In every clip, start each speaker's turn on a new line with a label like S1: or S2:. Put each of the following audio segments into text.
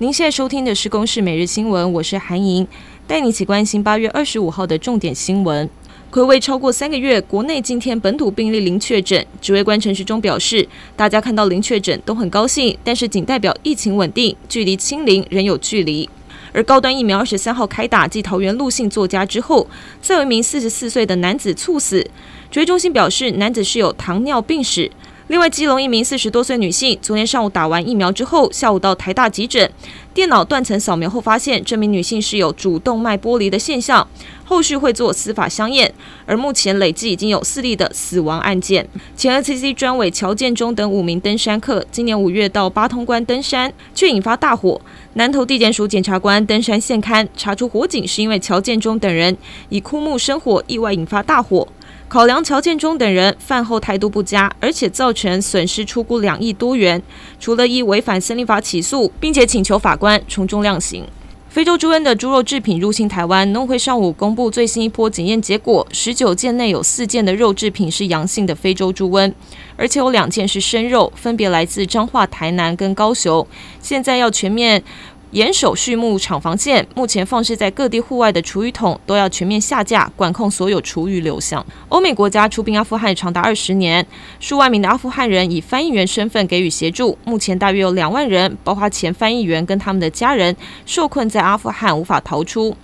S1: 您现在收听的是《公视每日新闻》，我是韩莹，带你一起关心八月二十五号的重点新闻。睽违超过三个月，国内今天本土病例零确诊。指挥官陈时中表示，大家看到零确诊都很高兴，但是仅代表疫情稳定，距离清零仍有距离。而高端疫苗二十三号开打，继桃园陆姓作家之后，再有一名四十四岁的男子猝死。指挥中心表示，男子是有糖尿病史。另外，基隆一名四十多岁女性，昨天上午打完疫苗之后，下午到台大急诊，电脑断层扫描后发现，这名女性是有主动脉剥离的现象，后续会做司法相验。而目前累计已经有四例的死亡案件。前 NCC 专委乔建中等五名登山客，今年五月到八通关登山，却引发大火。南投地检署检察官登山现勘，查出火警是因为乔建中等人以枯木生火，意外引发大火。考量乔建中等人饭后态度不佳，而且造成损失出估两亿多元，除了依违反森林法起诉，并且请求法官从重量刑。非洲猪瘟的猪肉制品入侵台湾，农会上午公布最新一波检验结果，十九件内有四件的肉制品是阳性的非洲猪瘟，而且有两件是生肉，分别来自彰化、台南跟高雄，现在要全面。严守畜牧厂房线，目前放置在各地户外的厨余桶都要全面下架，管控所有厨余流向。欧美国家出兵阿富汗长达二十年，数万名的阿富汗人以翻译员身份给予协助。目前大约有两万人，包括前翻译员跟他们的家人，受困在阿富汗无法逃出。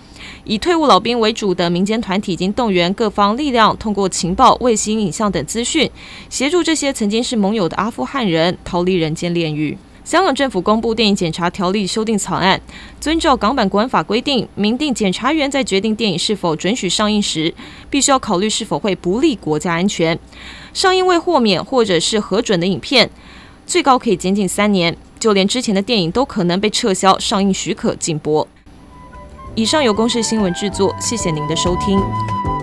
S1: 以退伍老兵为主的民间团体已经动员各方力量，通过情报、卫星影像等资讯，协助这些曾经是盟友的阿富汗人逃离人间炼狱。香港政府公布电影检查条例修订草案，遵照港版国安法规定，明定检察员在决定电影是否准许上映时，必须要考虑是否会不利国家安全。上映未豁免或者是核准的影片，最高可以监禁三年。就连之前的电影都可能被撤销上映许可禁播。以上由公视新闻制作，谢谢您的收听。